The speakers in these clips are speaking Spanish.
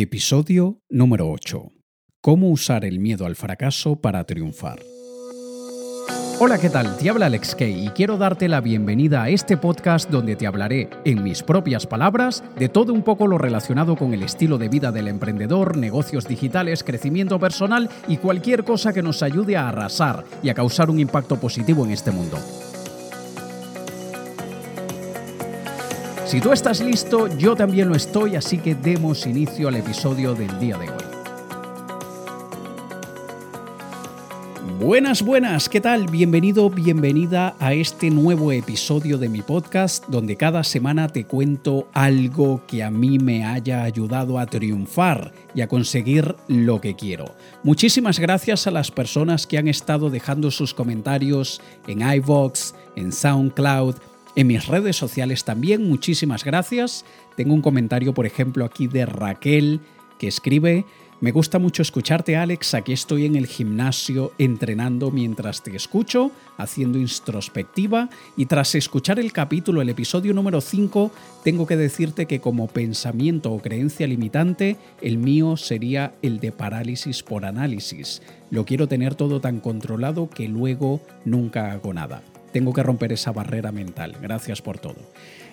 Episodio número 8. Cómo usar el miedo al fracaso para triunfar. Hola, ¿qué tal? Te habla Alex Kay y quiero darte la bienvenida a este podcast donde te hablaré, en mis propias palabras, de todo un poco lo relacionado con el estilo de vida del emprendedor, negocios digitales, crecimiento personal y cualquier cosa que nos ayude a arrasar y a causar un impacto positivo en este mundo. Si tú estás listo, yo también lo estoy, así que demos inicio al episodio del día de hoy. Buenas, buenas, ¿qué tal? Bienvenido, bienvenida a este nuevo episodio de mi podcast donde cada semana te cuento algo que a mí me haya ayudado a triunfar y a conseguir lo que quiero. Muchísimas gracias a las personas que han estado dejando sus comentarios en iVoox, en SoundCloud, en mis redes sociales también. Muchísimas gracias. Tengo un comentario, por ejemplo, aquí de Raquel que escribe, me gusta mucho escucharte Alex, aquí estoy en el gimnasio entrenando mientras te escucho, haciendo introspectiva y tras escuchar el capítulo, el episodio número 5, tengo que decirte que como pensamiento o creencia limitante, el mío sería el de parálisis por análisis. Lo quiero tener todo tan controlado que luego nunca hago nada. Tengo que romper esa barrera mental. Gracias por todo.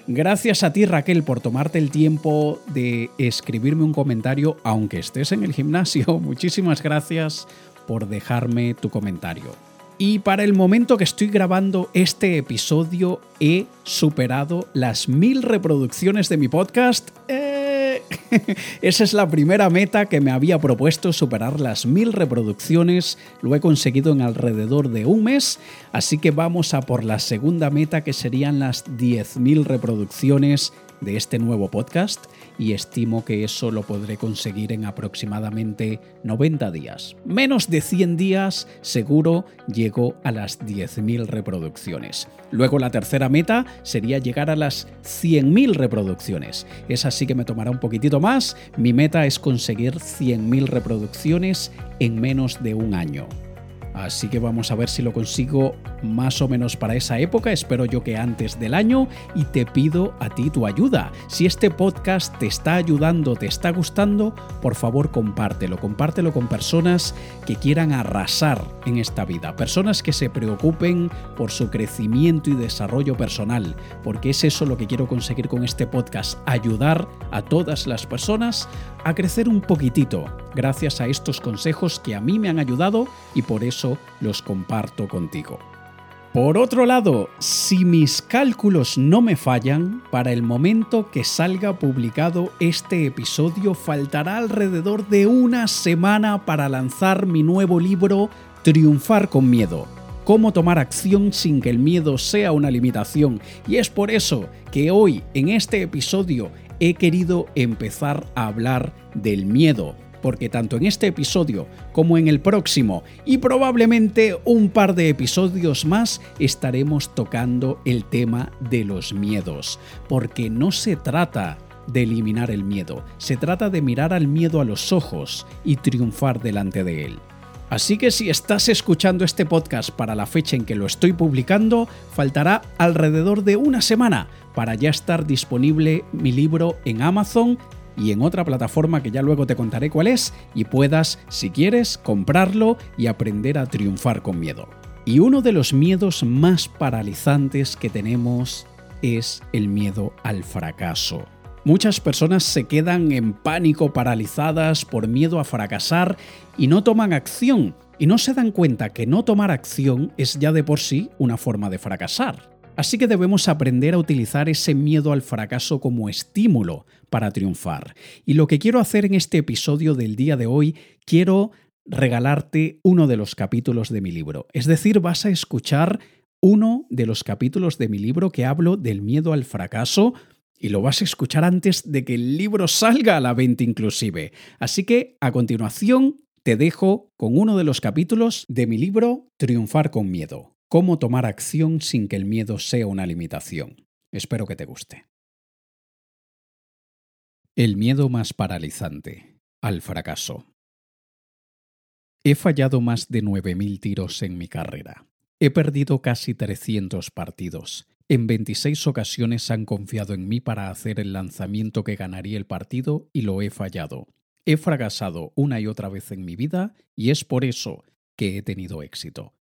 Gracias a ti Raquel por tomarte el tiempo de escribirme un comentario, aunque estés en el gimnasio. Muchísimas gracias por dejarme tu comentario. Y para el momento que estoy grabando este episodio he superado las mil reproducciones de mi podcast. ¡Eh! Esa es la primera meta que me había propuesto, superar las mil reproducciones. Lo he conseguido en alrededor de un mes, así que vamos a por la segunda meta que serían las 10.000 reproducciones de este nuevo podcast y estimo que eso lo podré conseguir en aproximadamente 90 días. Menos de 100 días seguro llego a las 10.000 reproducciones. Luego la tercera meta sería llegar a las 100.000 reproducciones. Es así que me tomará un poquitito más. Mi meta es conseguir 100.000 reproducciones en menos de un año. Así que vamos a ver si lo consigo más o menos para esa época, espero yo que antes del año, y te pido a ti tu ayuda. Si este podcast te está ayudando, te está gustando, por favor compártelo, compártelo con personas que quieran arrasar en esta vida, personas que se preocupen por su crecimiento y desarrollo personal, porque es eso lo que quiero conseguir con este podcast, ayudar a todas las personas a crecer un poquitito gracias a estos consejos que a mí me han ayudado y por eso los comparto contigo. Por otro lado, si mis cálculos no me fallan, para el momento que salga publicado este episodio faltará alrededor de una semana para lanzar mi nuevo libro Triunfar con Miedo. Cómo tomar acción sin que el miedo sea una limitación. Y es por eso que hoy, en este episodio, he querido empezar a hablar del miedo porque tanto en este episodio como en el próximo y probablemente un par de episodios más estaremos tocando el tema de los miedos, porque no se trata de eliminar el miedo, se trata de mirar al miedo a los ojos y triunfar delante de él. Así que si estás escuchando este podcast para la fecha en que lo estoy publicando, faltará alrededor de una semana para ya estar disponible mi libro en Amazon y en otra plataforma que ya luego te contaré cuál es y puedas, si quieres, comprarlo y aprender a triunfar con miedo. Y uno de los miedos más paralizantes que tenemos es el miedo al fracaso. Muchas personas se quedan en pánico, paralizadas por miedo a fracasar y no toman acción, y no se dan cuenta que no tomar acción es ya de por sí una forma de fracasar. Así que debemos aprender a utilizar ese miedo al fracaso como estímulo para triunfar. Y lo que quiero hacer en este episodio del día de hoy, quiero regalarte uno de los capítulos de mi libro. Es decir, vas a escuchar uno de los capítulos de mi libro que hablo del miedo al fracaso y lo vas a escuchar antes de que el libro salga a la venta inclusive. Así que a continuación te dejo con uno de los capítulos de mi libro Triunfar con Miedo. Cómo tomar acción sin que el miedo sea una limitación. Espero que te guste. El miedo más paralizante. Al fracaso. He fallado más de 9.000 tiros en mi carrera. He perdido casi 300 partidos. En 26 ocasiones han confiado en mí para hacer el lanzamiento que ganaría el partido y lo he fallado. He fracasado una y otra vez en mi vida y es por eso que he tenido éxito.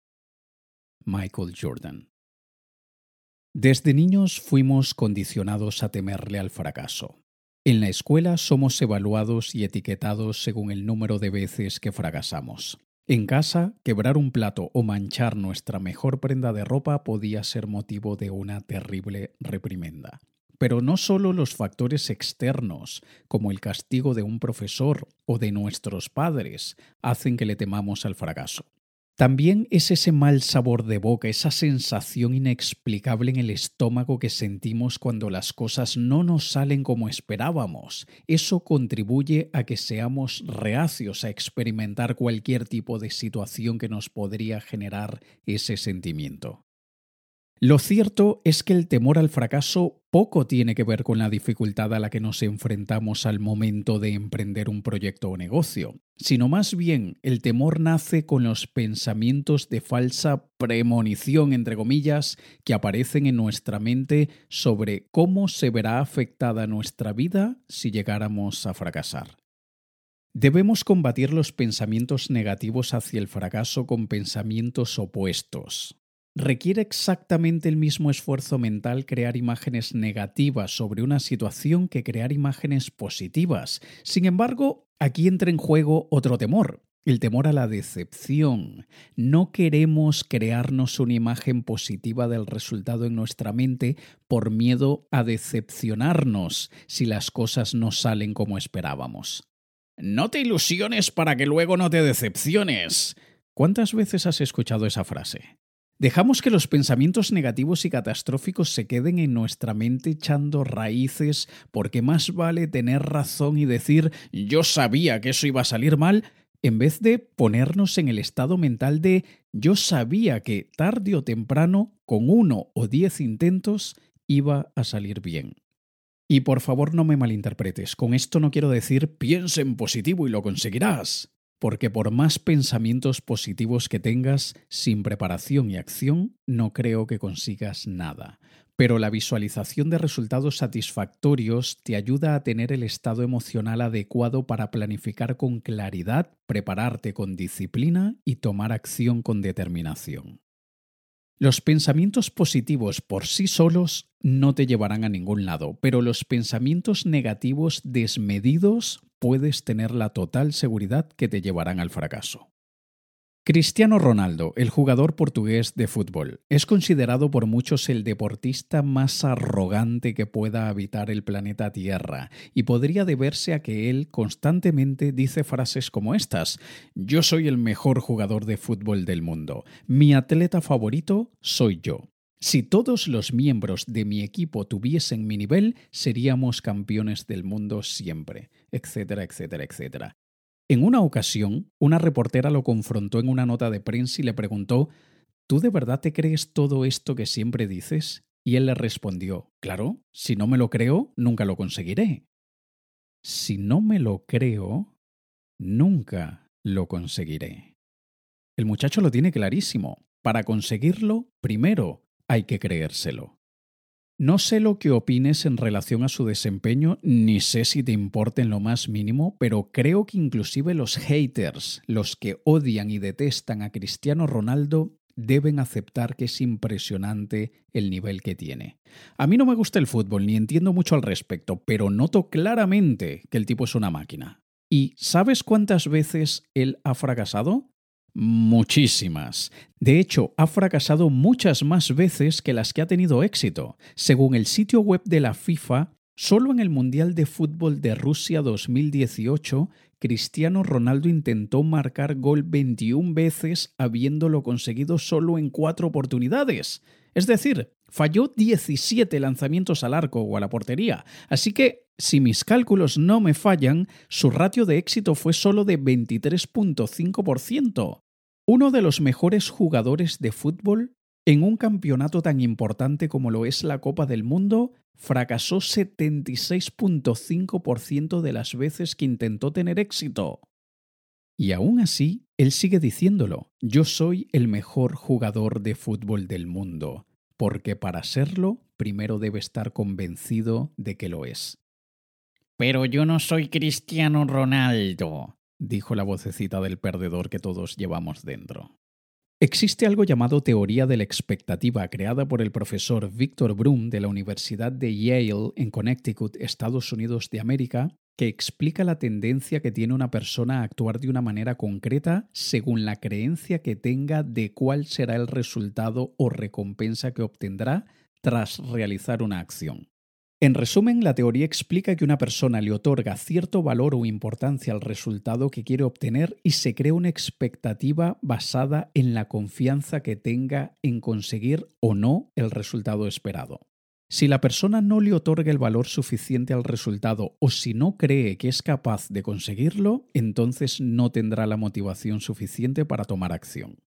Michael Jordan. Desde niños fuimos condicionados a temerle al fracaso. En la escuela somos evaluados y etiquetados según el número de veces que fracasamos. En casa, quebrar un plato o manchar nuestra mejor prenda de ropa podía ser motivo de una terrible reprimenda. Pero no solo los factores externos, como el castigo de un profesor o de nuestros padres, hacen que le temamos al fracaso. También es ese mal sabor de boca, esa sensación inexplicable en el estómago que sentimos cuando las cosas no nos salen como esperábamos. Eso contribuye a que seamos reacios a experimentar cualquier tipo de situación que nos podría generar ese sentimiento. Lo cierto es que el temor al fracaso poco tiene que ver con la dificultad a la que nos enfrentamos al momento de emprender un proyecto o negocio, sino más bien el temor nace con los pensamientos de falsa premonición, entre comillas, que aparecen en nuestra mente sobre cómo se verá afectada nuestra vida si llegáramos a fracasar. Debemos combatir los pensamientos negativos hacia el fracaso con pensamientos opuestos, requiere exactamente el mismo esfuerzo mental crear imágenes negativas sobre una situación que crear imágenes positivas. Sin embargo, aquí entra en juego otro temor, el temor a la decepción. No queremos crearnos una imagen positiva del resultado en nuestra mente por miedo a decepcionarnos si las cosas no salen como esperábamos. No te ilusiones para que luego no te decepciones. ¿Cuántas veces has escuchado esa frase? Dejamos que los pensamientos negativos y catastróficos se queden en nuestra mente echando raíces. Porque más vale tener razón y decir yo sabía que eso iba a salir mal en vez de ponernos en el estado mental de yo sabía que tarde o temprano, con uno o diez intentos, iba a salir bien. Y por favor no me malinterpretes, con esto no quiero decir piensa en positivo y lo conseguirás porque por más pensamientos positivos que tengas, sin preparación y acción, no creo que consigas nada. Pero la visualización de resultados satisfactorios te ayuda a tener el estado emocional adecuado para planificar con claridad, prepararte con disciplina y tomar acción con determinación. Los pensamientos positivos por sí solos no te llevarán a ningún lado, pero los pensamientos negativos desmedidos puedes tener la total seguridad que te llevarán al fracaso. Cristiano Ronaldo, el jugador portugués de fútbol, es considerado por muchos el deportista más arrogante que pueda habitar el planeta Tierra, y podría deberse a que él constantemente dice frases como estas Yo soy el mejor jugador de fútbol del mundo, mi atleta favorito soy yo. Si todos los miembros de mi equipo tuviesen mi nivel, seríamos campeones del mundo siempre, etcétera, etcétera, etcétera. En una ocasión, una reportera lo confrontó en una nota de prensa y le preguntó ¿Tú de verdad te crees todo esto que siempre dices? Y él le respondió Claro, si no me lo creo, nunca lo conseguiré. Si no me lo creo, nunca lo conseguiré. El muchacho lo tiene clarísimo. Para conseguirlo, primero hay que creérselo. No sé lo que opines en relación a su desempeño, ni sé si te importa en lo más mínimo, pero creo que inclusive los haters, los que odian y detestan a Cristiano Ronaldo, deben aceptar que es impresionante el nivel que tiene. A mí no me gusta el fútbol ni entiendo mucho al respecto, pero noto claramente que el tipo es una máquina. ¿Y sabes cuántas veces él ha fracasado? Muchísimas. De hecho, ha fracasado muchas más veces que las que ha tenido éxito. Según el sitio web de la FIFA, solo en el Mundial de Fútbol de Rusia 2018, Cristiano Ronaldo intentó marcar gol 21 veces habiéndolo conseguido solo en cuatro oportunidades. Es decir, falló 17 lanzamientos al arco o a la portería. Así que, si mis cálculos no me fallan, su ratio de éxito fue solo de 23.5%. Uno de los mejores jugadores de fútbol en un campeonato tan importante como lo es la Copa del Mundo, fracasó 76.5% de las veces que intentó tener éxito. Y aún así, él sigue diciéndolo, yo soy el mejor jugador de fútbol del mundo, porque para serlo, primero debe estar convencido de que lo es. Pero yo no soy Cristiano Ronaldo, dijo la vocecita del perdedor que todos llevamos dentro. Existe algo llamado teoría de la expectativa creada por el profesor Victor Broom de la Universidad de Yale en Connecticut, Estados Unidos de América, que explica la tendencia que tiene una persona a actuar de una manera concreta según la creencia que tenga de cuál será el resultado o recompensa que obtendrá tras realizar una acción. En resumen, la teoría explica que una persona le otorga cierto valor o importancia al resultado que quiere obtener y se crea una expectativa basada en la confianza que tenga en conseguir o no el resultado esperado. Si la persona no le otorga el valor suficiente al resultado o si no cree que es capaz de conseguirlo, entonces no tendrá la motivación suficiente para tomar acción.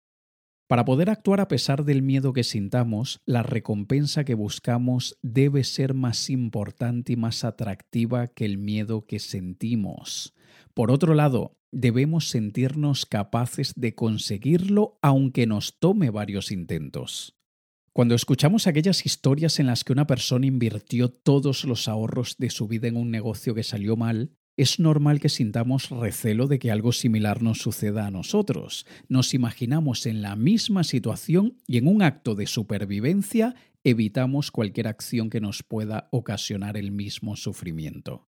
Para poder actuar a pesar del miedo que sintamos, la recompensa que buscamos debe ser más importante y más atractiva que el miedo que sentimos. Por otro lado, debemos sentirnos capaces de conseguirlo aunque nos tome varios intentos. Cuando escuchamos aquellas historias en las que una persona invirtió todos los ahorros de su vida en un negocio que salió mal, es normal que sintamos recelo de que algo similar nos suceda a nosotros. Nos imaginamos en la misma situación y en un acto de supervivencia evitamos cualquier acción que nos pueda ocasionar el mismo sufrimiento.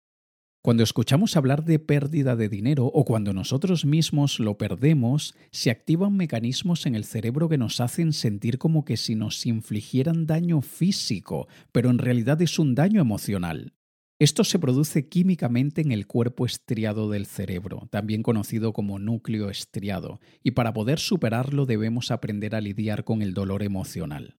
Cuando escuchamos hablar de pérdida de dinero o cuando nosotros mismos lo perdemos, se activan mecanismos en el cerebro que nos hacen sentir como que si nos infligieran daño físico, pero en realidad es un daño emocional. Esto se produce químicamente en el cuerpo estriado del cerebro, también conocido como núcleo estriado, y para poder superarlo debemos aprender a lidiar con el dolor emocional.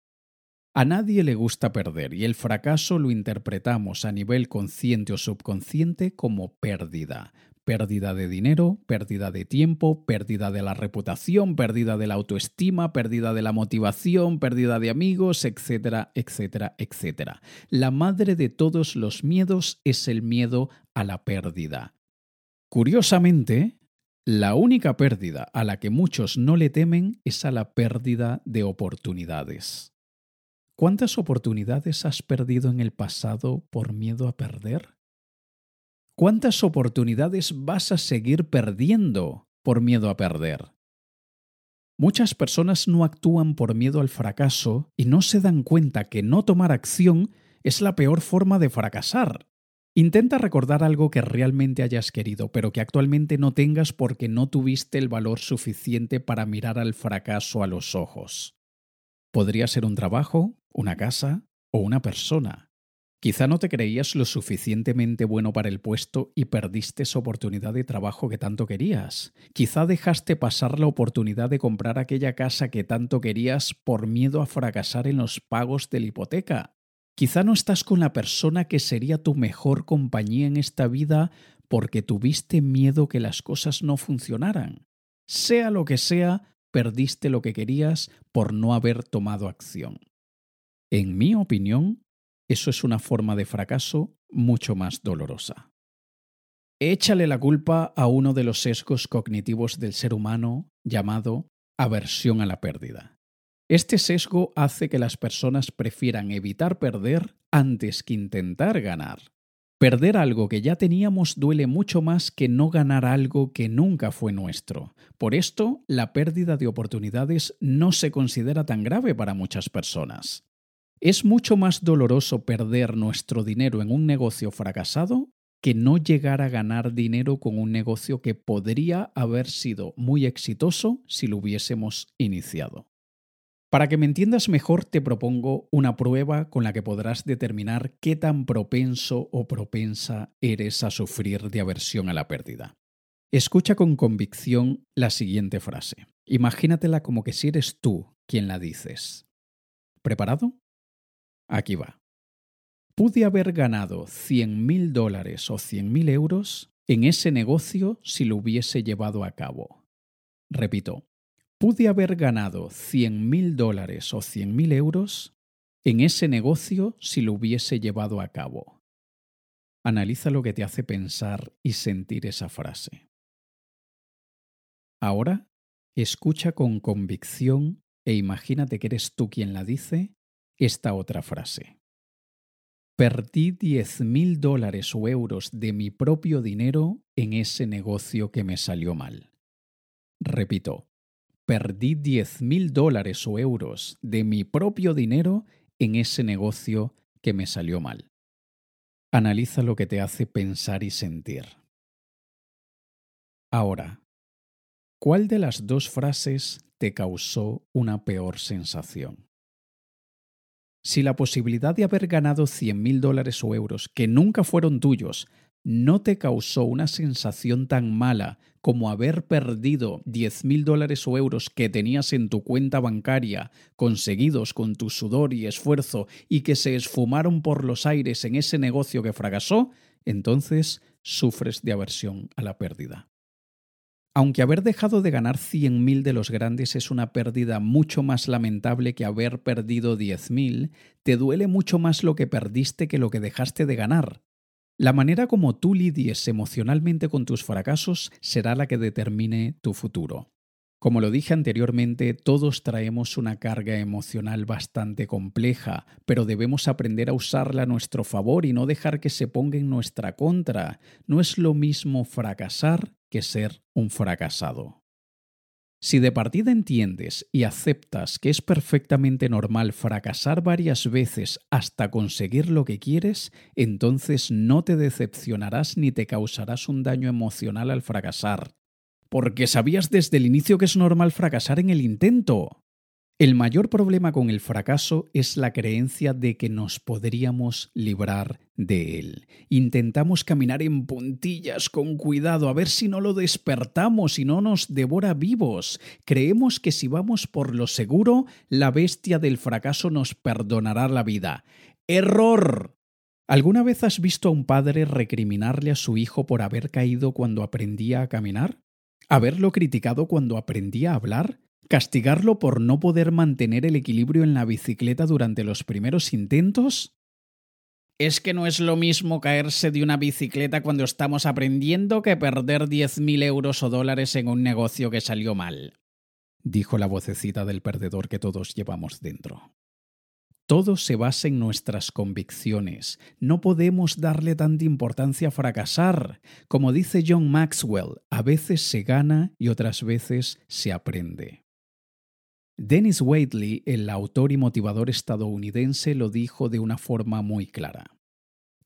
A nadie le gusta perder y el fracaso lo interpretamos a nivel consciente o subconsciente como pérdida, pérdida de dinero, pérdida de tiempo, pérdida de la reputación, pérdida de la autoestima, pérdida de la motivación, pérdida de amigos, etcétera, etcétera, etcétera. La madre de todos los miedos es el miedo a la pérdida. Curiosamente, la única pérdida a la que muchos no le temen es a la pérdida de oportunidades. ¿Cuántas oportunidades has perdido en el pasado por miedo a perder? ¿Cuántas oportunidades vas a seguir perdiendo por miedo a perder? Muchas personas no actúan por miedo al fracaso y no se dan cuenta que no tomar acción es la peor forma de fracasar. Intenta recordar algo que realmente hayas querido, pero que actualmente no tengas porque no tuviste el valor suficiente para mirar al fracaso a los ojos. Podría ser un trabajo, una casa o una persona. Quizá no te creías lo suficientemente bueno para el puesto y perdiste esa oportunidad de trabajo que tanto querías. Quizá dejaste pasar la oportunidad de comprar aquella casa que tanto querías por miedo a fracasar en los pagos de la hipoteca. Quizá no estás con la persona que sería tu mejor compañía en esta vida porque tuviste miedo que las cosas no funcionaran. Sea lo que sea, perdiste lo que querías por no haber tomado acción. En mi opinión, eso es una forma de fracaso mucho más dolorosa. Échale la culpa a uno de los sesgos cognitivos del ser humano llamado aversión a la pérdida. Este sesgo hace que las personas prefieran evitar perder antes que intentar ganar. Perder algo que ya teníamos duele mucho más que no ganar algo que nunca fue nuestro. Por esto, la pérdida de oportunidades no se considera tan grave para muchas personas. Es mucho más doloroso perder nuestro dinero en un negocio fracasado que no llegar a ganar dinero con un negocio que podría haber sido muy exitoso si lo hubiésemos iniciado. Para que me entiendas mejor, te propongo una prueba con la que podrás determinar qué tan propenso o propensa eres a sufrir de aversión a la pérdida. Escucha con convicción la siguiente frase. Imagínatela como que si eres tú quien la dices. ¿Preparado? Aquí va. Pude haber ganado 100 mil dólares o 100 mil euros en ese negocio si lo hubiese llevado a cabo. Repito, pude haber ganado 100 mil dólares o 100 mil euros en ese negocio si lo hubiese llevado a cabo. Analiza lo que te hace pensar y sentir esa frase. Ahora, escucha con convicción e imagínate que eres tú quien la dice esta otra frase. Perdí 10 mil dólares o euros de mi propio dinero en ese negocio que me salió mal. Repito, perdí 10 mil dólares o euros de mi propio dinero en ese negocio que me salió mal. Analiza lo que te hace pensar y sentir. Ahora, ¿cuál de las dos frases te causó una peor sensación? Si la posibilidad de haber ganado 100 mil dólares o euros que nunca fueron tuyos no te causó una sensación tan mala como haber perdido 10 mil dólares o euros que tenías en tu cuenta bancaria, conseguidos con tu sudor y esfuerzo y que se esfumaron por los aires en ese negocio que fracasó, entonces sufres de aversión a la pérdida. Aunque haber dejado de ganar 100.000 de los grandes es una pérdida mucho más lamentable que haber perdido 10.000, te duele mucho más lo que perdiste que lo que dejaste de ganar. La manera como tú lidies emocionalmente con tus fracasos será la que determine tu futuro. Como lo dije anteriormente, todos traemos una carga emocional bastante compleja, pero debemos aprender a usarla a nuestro favor y no dejar que se ponga en nuestra contra. No es lo mismo fracasar que ser un fracasado. Si de partida entiendes y aceptas que es perfectamente normal fracasar varias veces hasta conseguir lo que quieres, entonces no te decepcionarás ni te causarás un daño emocional al fracasar porque sabías desde el inicio que es normal fracasar en el intento. El mayor problema con el fracaso es la creencia de que nos podríamos librar de él. Intentamos caminar en puntillas con cuidado a ver si no lo despertamos y no nos devora vivos. Creemos que si vamos por lo seguro, la bestia del fracaso nos perdonará la vida. ¡Error! ¿Alguna vez has visto a un padre recriminarle a su hijo por haber caído cuando aprendía a caminar? ¿Haberlo criticado cuando aprendía a hablar? ¿Castigarlo por no poder mantener el equilibrio en la bicicleta durante los primeros intentos? Es que no es lo mismo caerse de una bicicleta cuando estamos aprendiendo que perder 10.000 euros o dólares en un negocio que salió mal, dijo la vocecita del perdedor que todos llevamos dentro. Todo se basa en nuestras convicciones. No podemos darle tanta importancia a fracasar. Como dice John Maxwell, a veces se gana y otras veces se aprende. Dennis Waitley, el autor y motivador estadounidense, lo dijo de una forma muy clara.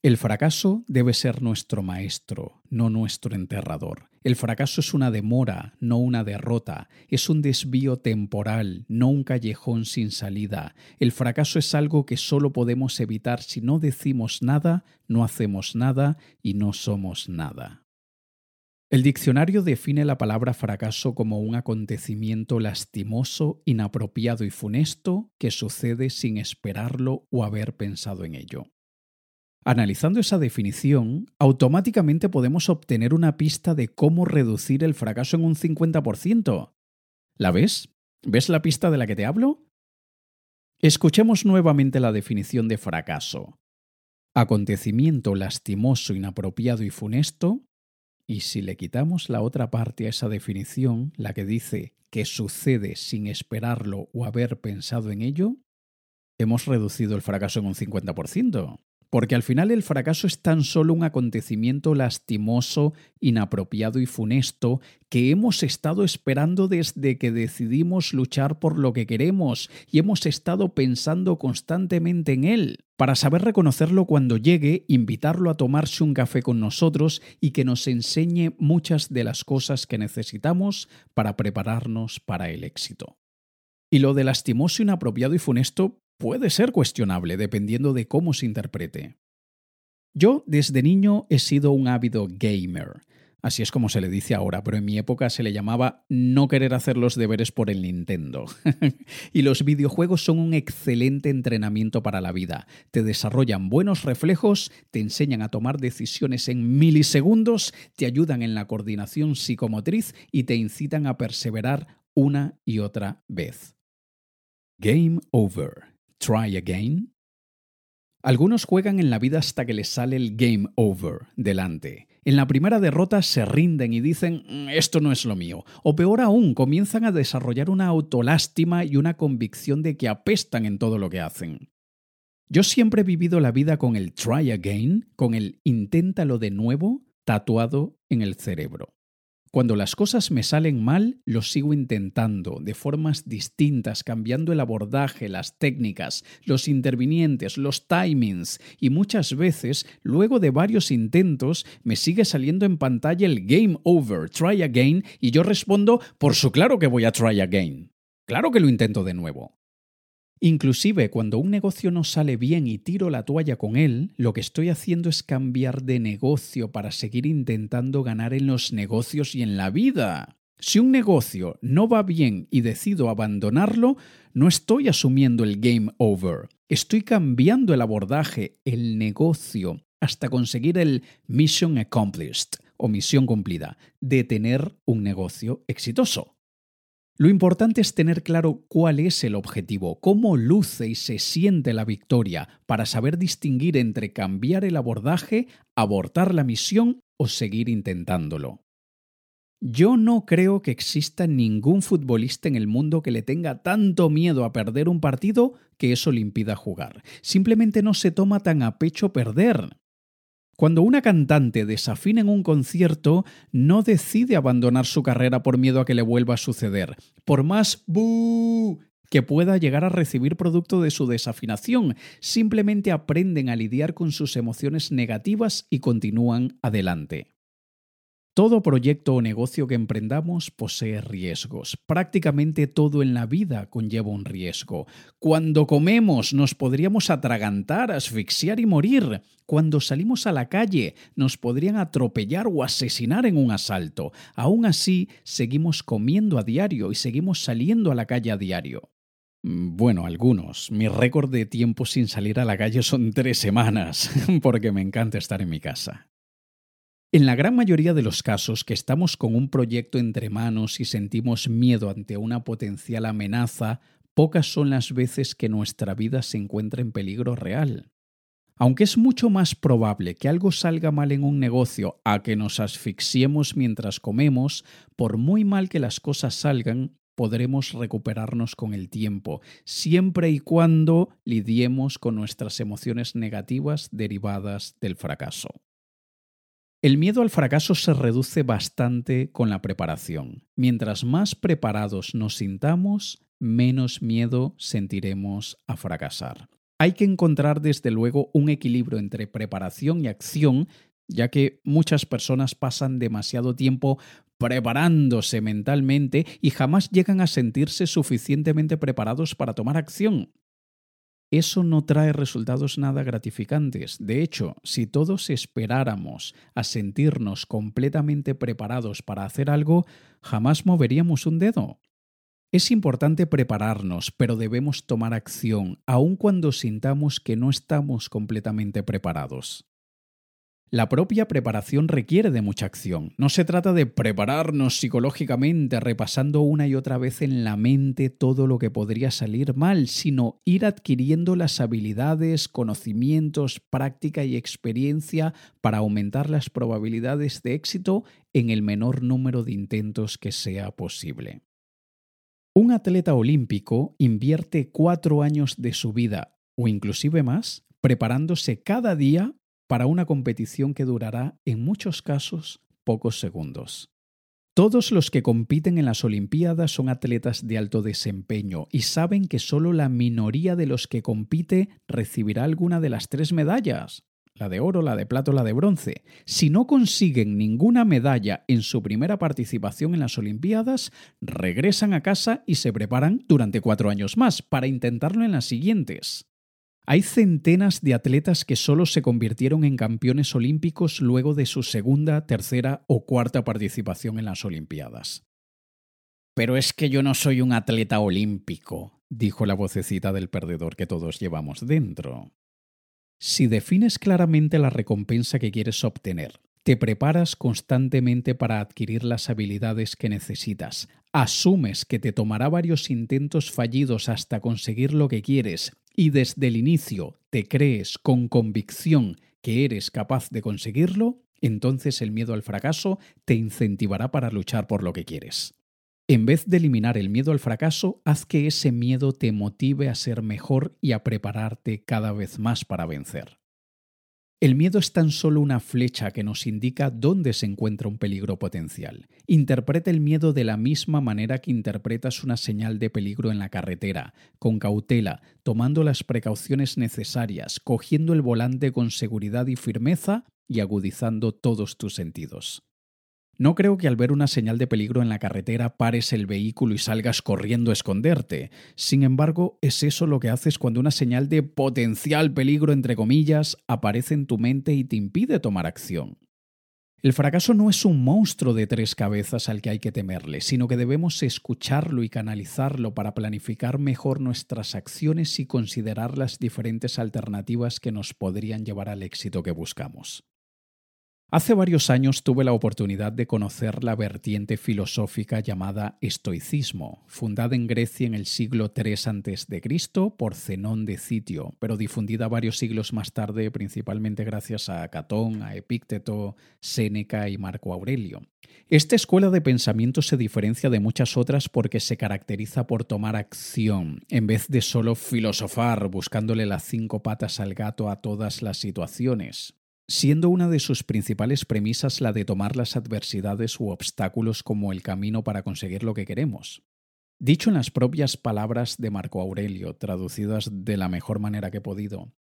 El fracaso debe ser nuestro maestro, no nuestro enterrador. El fracaso es una demora, no una derrota. Es un desvío temporal, no un callejón sin salida. El fracaso es algo que solo podemos evitar si no decimos nada, no hacemos nada y no somos nada. El diccionario define la palabra fracaso como un acontecimiento lastimoso, inapropiado y funesto que sucede sin esperarlo o haber pensado en ello. Analizando esa definición, automáticamente podemos obtener una pista de cómo reducir el fracaso en un 50%. ¿La ves? ¿Ves la pista de la que te hablo? Escuchemos nuevamente la definición de fracaso. Acontecimiento lastimoso, inapropiado y funesto. Y si le quitamos la otra parte a esa definición, la que dice que sucede sin esperarlo o haber pensado en ello, hemos reducido el fracaso en un 50%. Porque al final el fracaso es tan solo un acontecimiento lastimoso, inapropiado y funesto que hemos estado esperando desde que decidimos luchar por lo que queremos y hemos estado pensando constantemente en él. Para saber reconocerlo cuando llegue, invitarlo a tomarse un café con nosotros y que nos enseñe muchas de las cosas que necesitamos para prepararnos para el éxito. Y lo de lastimoso, inapropiado y funesto puede ser cuestionable dependiendo de cómo se interprete. Yo desde niño he sido un ávido gamer, así es como se le dice ahora, pero en mi época se le llamaba no querer hacer los deberes por el Nintendo. y los videojuegos son un excelente entrenamiento para la vida. Te desarrollan buenos reflejos, te enseñan a tomar decisiones en milisegundos, te ayudan en la coordinación psicomotriz y te incitan a perseverar una y otra vez. Game over. Try Again? Algunos juegan en la vida hasta que les sale el game over delante. En la primera derrota se rinden y dicen mm, esto no es lo mío. O peor aún, comienzan a desarrollar una autolástima y una convicción de que apestan en todo lo que hacen. Yo siempre he vivido la vida con el try again, con el inténtalo de nuevo, tatuado en el cerebro. Cuando las cosas me salen mal, lo sigo intentando, de formas distintas, cambiando el abordaje, las técnicas, los intervinientes, los timings, y muchas veces, luego de varios intentos, me sigue saliendo en pantalla el game over, try again, y yo respondo, por su claro que voy a try again. Claro que lo intento de nuevo. Inclusive cuando un negocio no sale bien y tiro la toalla con él, lo que estoy haciendo es cambiar de negocio para seguir intentando ganar en los negocios y en la vida. Si un negocio no va bien y decido abandonarlo, no estoy asumiendo el game over. Estoy cambiando el abordaje, el negocio, hasta conseguir el mission accomplished o misión cumplida de tener un negocio exitoso. Lo importante es tener claro cuál es el objetivo, cómo luce y se siente la victoria, para saber distinguir entre cambiar el abordaje, abortar la misión o seguir intentándolo. Yo no creo que exista ningún futbolista en el mundo que le tenga tanto miedo a perder un partido que eso le impida jugar. Simplemente no se toma tan a pecho perder. Cuando una cantante desafina en un concierto, no decide abandonar su carrera por miedo a que le vuelva a suceder, por más bu que pueda llegar a recibir producto de su desafinación, simplemente aprenden a lidiar con sus emociones negativas y continúan adelante. Todo proyecto o negocio que emprendamos posee riesgos. Prácticamente todo en la vida conlleva un riesgo. Cuando comemos nos podríamos atragantar, asfixiar y morir. Cuando salimos a la calle nos podrían atropellar o asesinar en un asalto. Aún así, seguimos comiendo a diario y seguimos saliendo a la calle a diario. Mm, bueno, algunos. Mi récord de tiempo sin salir a la calle son tres semanas, porque me encanta estar en mi casa. En la gran mayoría de los casos que estamos con un proyecto entre manos y sentimos miedo ante una potencial amenaza, pocas son las veces que nuestra vida se encuentra en peligro real. Aunque es mucho más probable que algo salga mal en un negocio a que nos asfixiemos mientras comemos, por muy mal que las cosas salgan, podremos recuperarnos con el tiempo, siempre y cuando lidiemos con nuestras emociones negativas derivadas del fracaso. El miedo al fracaso se reduce bastante con la preparación. Mientras más preparados nos sintamos, menos miedo sentiremos a fracasar. Hay que encontrar desde luego un equilibrio entre preparación y acción, ya que muchas personas pasan demasiado tiempo preparándose mentalmente y jamás llegan a sentirse suficientemente preparados para tomar acción eso no trae resultados nada gratificantes. De hecho, si todos esperáramos a sentirnos completamente preparados para hacer algo, jamás moveríamos un dedo. Es importante prepararnos, pero debemos tomar acción, aun cuando sintamos que no estamos completamente preparados. La propia preparación requiere de mucha acción. No se trata de prepararnos psicológicamente repasando una y otra vez en la mente todo lo que podría salir mal, sino ir adquiriendo las habilidades, conocimientos, práctica y experiencia para aumentar las probabilidades de éxito en el menor número de intentos que sea posible. Un atleta olímpico invierte cuatro años de su vida, o inclusive más, preparándose cada día para una competición que durará, en muchos casos, pocos segundos. Todos los que compiten en las Olimpiadas son atletas de alto desempeño y saben que solo la minoría de los que compite recibirá alguna de las tres medallas, la de oro, la de plata o la de bronce. Si no consiguen ninguna medalla en su primera participación en las Olimpiadas, regresan a casa y se preparan durante cuatro años más para intentarlo en las siguientes. Hay centenas de atletas que solo se convirtieron en campeones olímpicos luego de su segunda, tercera o cuarta participación en las Olimpiadas. Pero es que yo no soy un atleta olímpico, dijo la vocecita del perdedor que todos llevamos dentro. Si defines claramente la recompensa que quieres obtener, te preparas constantemente para adquirir las habilidades que necesitas, asumes que te tomará varios intentos fallidos hasta conseguir lo que quieres y desde el inicio te crees con convicción que eres capaz de conseguirlo, entonces el miedo al fracaso te incentivará para luchar por lo que quieres. En vez de eliminar el miedo al fracaso, haz que ese miedo te motive a ser mejor y a prepararte cada vez más para vencer. El miedo es tan solo una flecha que nos indica dónde se encuentra un peligro potencial. Interpreta el miedo de la misma manera que interpretas una señal de peligro en la carretera, con cautela, tomando las precauciones necesarias, cogiendo el volante con seguridad y firmeza y agudizando todos tus sentidos. No creo que al ver una señal de peligro en la carretera pares el vehículo y salgas corriendo a esconderte. Sin embargo, es eso lo que haces cuando una señal de potencial peligro, entre comillas, aparece en tu mente y te impide tomar acción. El fracaso no es un monstruo de tres cabezas al que hay que temerle, sino que debemos escucharlo y canalizarlo para planificar mejor nuestras acciones y considerar las diferentes alternativas que nos podrían llevar al éxito que buscamos. Hace varios años tuve la oportunidad de conocer la vertiente filosófica llamada estoicismo, fundada en Grecia en el siglo III a.C. por Zenón de Citio, pero difundida varios siglos más tarde principalmente gracias a Catón, a Epícteto, Séneca y Marco Aurelio. Esta escuela de pensamiento se diferencia de muchas otras porque se caracteriza por tomar acción, en vez de solo filosofar buscándole las cinco patas al gato a todas las situaciones siendo una de sus principales premisas la de tomar las adversidades u obstáculos como el camino para conseguir lo que queremos. Dicho en las propias palabras de Marco Aurelio, traducidas de la mejor manera que he podido,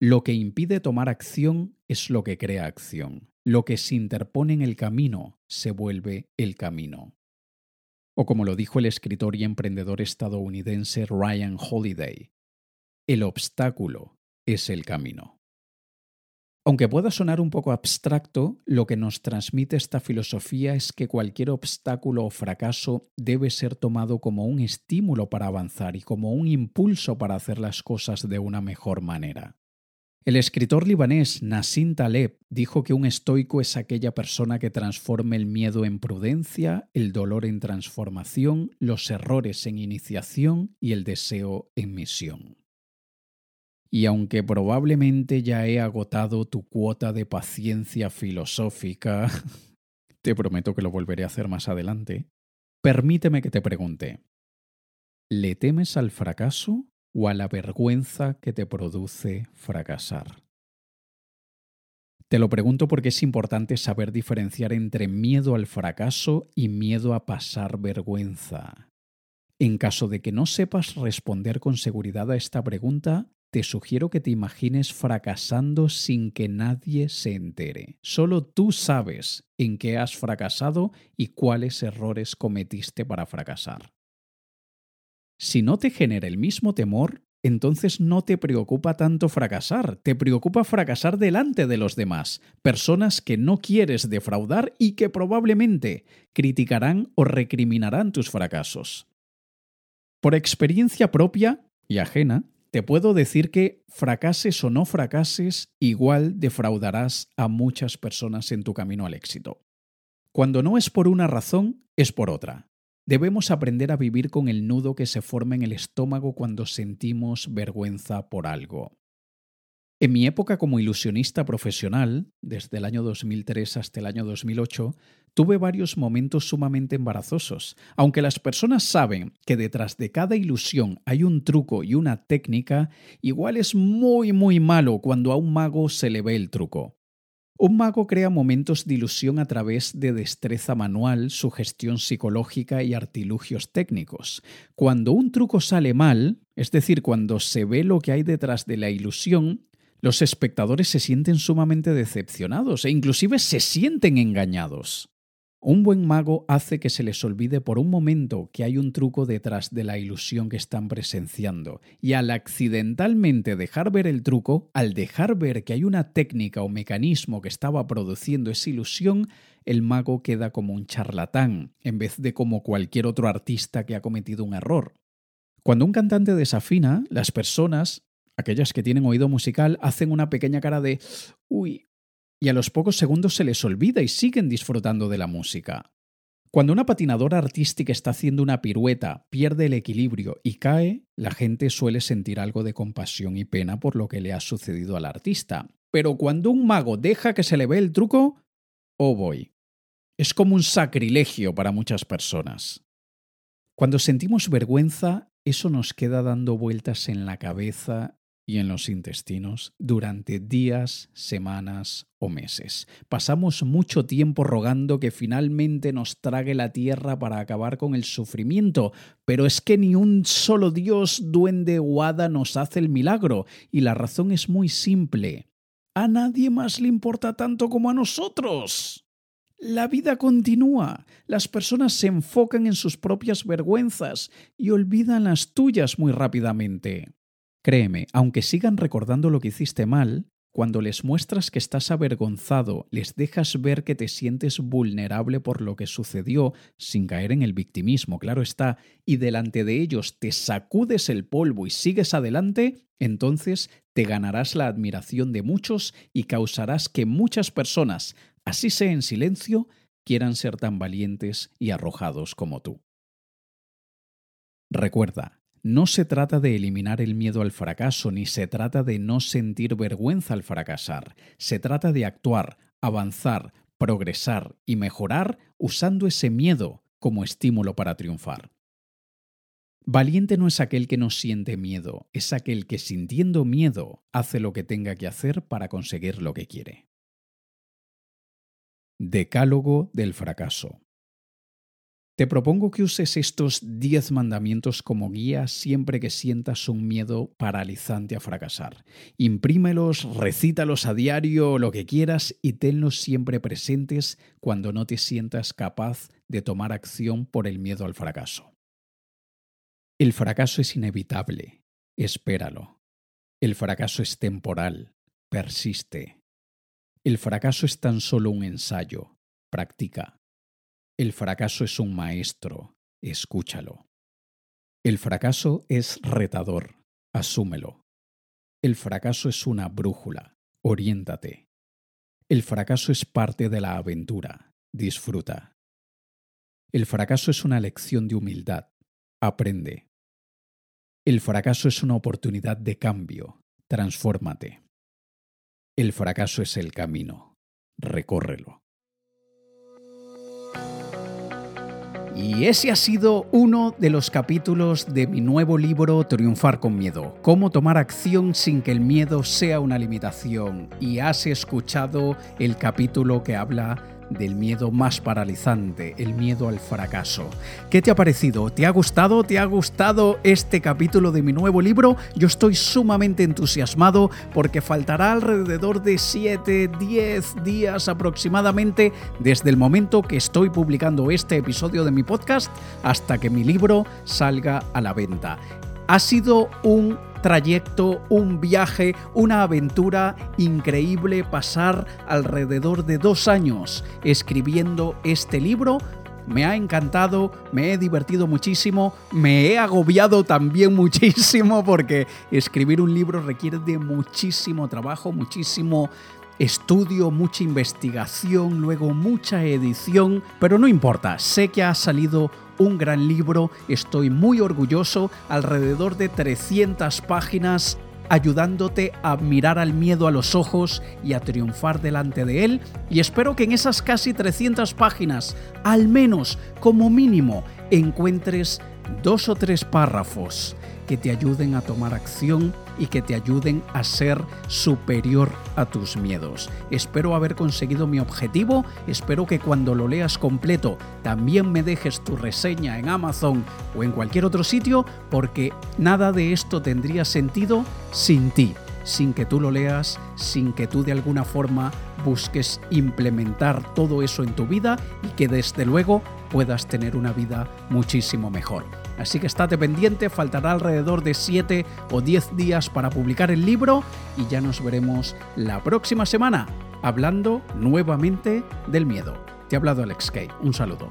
lo que impide tomar acción es lo que crea acción. Lo que se interpone en el camino se vuelve el camino. O como lo dijo el escritor y emprendedor estadounidense Ryan Holiday, el obstáculo es el camino. Aunque pueda sonar un poco abstracto, lo que nos transmite esta filosofía es que cualquier obstáculo o fracaso debe ser tomado como un estímulo para avanzar y como un impulso para hacer las cosas de una mejor manera. El escritor libanés Nassim Taleb dijo que un estoico es aquella persona que transforma el miedo en prudencia, el dolor en transformación, los errores en iniciación y el deseo en misión. Y aunque probablemente ya he agotado tu cuota de paciencia filosófica, te prometo que lo volveré a hacer más adelante, permíteme que te pregunte, ¿le temes al fracaso o a la vergüenza que te produce fracasar? Te lo pregunto porque es importante saber diferenciar entre miedo al fracaso y miedo a pasar vergüenza. En caso de que no sepas responder con seguridad a esta pregunta, te sugiero que te imagines fracasando sin que nadie se entere. Solo tú sabes en qué has fracasado y cuáles errores cometiste para fracasar. Si no te genera el mismo temor, entonces no te preocupa tanto fracasar, te preocupa fracasar delante de los demás, personas que no quieres defraudar y que probablemente criticarán o recriminarán tus fracasos. Por experiencia propia y ajena, te puedo decir que fracases o no fracases, igual defraudarás a muchas personas en tu camino al éxito. Cuando no es por una razón, es por otra. Debemos aprender a vivir con el nudo que se forma en el estómago cuando sentimos vergüenza por algo. En mi época como ilusionista profesional, desde el año 2003 hasta el año 2008, tuve varios momentos sumamente embarazosos. Aunque las personas saben que detrás de cada ilusión hay un truco y una técnica, igual es muy muy malo cuando a un mago se le ve el truco. Un mago crea momentos de ilusión a través de destreza manual, sugestión psicológica y artilugios técnicos. Cuando un truco sale mal, es decir, cuando se ve lo que hay detrás de la ilusión, los espectadores se sienten sumamente decepcionados e inclusive se sienten engañados. Un buen mago hace que se les olvide por un momento que hay un truco detrás de la ilusión que están presenciando, y al accidentalmente dejar ver el truco, al dejar ver que hay una técnica o mecanismo que estaba produciendo esa ilusión, el mago queda como un charlatán, en vez de como cualquier otro artista que ha cometido un error. Cuando un cantante desafina, las personas aquellas que tienen oído musical hacen una pequeña cara de uy, y a los pocos segundos se les olvida y siguen disfrutando de la música. Cuando una patinadora artística está haciendo una pirueta, pierde el equilibrio y cae, la gente suele sentir algo de compasión y pena por lo que le ha sucedido al artista. Pero cuando un mago deja que se le ve el truco, oh voy. Es como un sacrilegio para muchas personas. Cuando sentimos vergüenza, eso nos queda dando vueltas en la cabeza y en los intestinos durante días, semanas o meses. Pasamos mucho tiempo rogando que finalmente nos trague la tierra para acabar con el sufrimiento, pero es que ni un solo Dios, duende o nos hace el milagro, y la razón es muy simple. A nadie más le importa tanto como a nosotros. La vida continúa. Las personas se enfocan en sus propias vergüenzas y olvidan las tuyas muy rápidamente. Créeme, aunque sigan recordando lo que hiciste mal, cuando les muestras que estás avergonzado, les dejas ver que te sientes vulnerable por lo que sucedió, sin caer en el victimismo, claro está, y delante de ellos te sacudes el polvo y sigues adelante, entonces te ganarás la admiración de muchos y causarás que muchas personas así sea en silencio, quieran ser tan valientes y arrojados como tú. Recuerda, no se trata de eliminar el miedo al fracaso, ni se trata de no sentir vergüenza al fracasar, se trata de actuar, avanzar, progresar y mejorar usando ese miedo como estímulo para triunfar. Valiente no es aquel que no siente miedo, es aquel que sintiendo miedo hace lo que tenga que hacer para conseguir lo que quiere. Decálogo del fracaso. Te propongo que uses estos diez mandamientos como guía siempre que sientas un miedo paralizante a fracasar. Imprímelos, recítalos a diario, lo que quieras y tenlos siempre presentes cuando no te sientas capaz de tomar acción por el miedo al fracaso. El fracaso es inevitable. Espéralo. El fracaso es temporal. Persiste. El fracaso es tan solo un ensayo. Practica. El fracaso es un maestro. Escúchalo. El fracaso es retador. Asúmelo. El fracaso es una brújula. Oriéntate. El fracaso es parte de la aventura. Disfruta. El fracaso es una lección de humildad. Aprende. El fracaso es una oportunidad de cambio. Transfórmate. El fracaso es el camino. Recórrelo. Y ese ha sido uno de los capítulos de mi nuevo libro Triunfar con Miedo. Cómo tomar acción sin que el miedo sea una limitación. Y has escuchado el capítulo que habla del miedo más paralizante, el miedo al fracaso. ¿Qué te ha parecido? ¿Te ha gustado? ¿Te ha gustado este capítulo de mi nuevo libro? Yo estoy sumamente entusiasmado porque faltará alrededor de 7, 10 días aproximadamente desde el momento que estoy publicando este episodio de mi podcast hasta que mi libro salga a la venta. Ha sido un trayecto, un viaje, una aventura increíble pasar alrededor de dos años escribiendo este libro. Me ha encantado, me he divertido muchísimo, me he agobiado también muchísimo porque escribir un libro requiere de muchísimo trabajo, muchísimo estudio, mucha investigación, luego mucha edición, pero no importa, sé que ha salido un gran libro, estoy muy orgulloso, alrededor de 300 páginas ayudándote a mirar al miedo a los ojos y a triunfar delante de él. Y espero que en esas casi 300 páginas, al menos como mínimo, encuentres dos o tres párrafos que te ayuden a tomar acción y que te ayuden a ser superior a tus miedos. Espero haber conseguido mi objetivo, espero que cuando lo leas completo también me dejes tu reseña en Amazon o en cualquier otro sitio, porque nada de esto tendría sentido sin ti sin que tú lo leas, sin que tú de alguna forma busques implementar todo eso en tu vida y que desde luego puedas tener una vida muchísimo mejor. Así que estate pendiente, faltará alrededor de 7 o 10 días para publicar el libro y ya nos veremos la próxima semana hablando nuevamente del miedo. Te ha hablado Alex Kay, un saludo.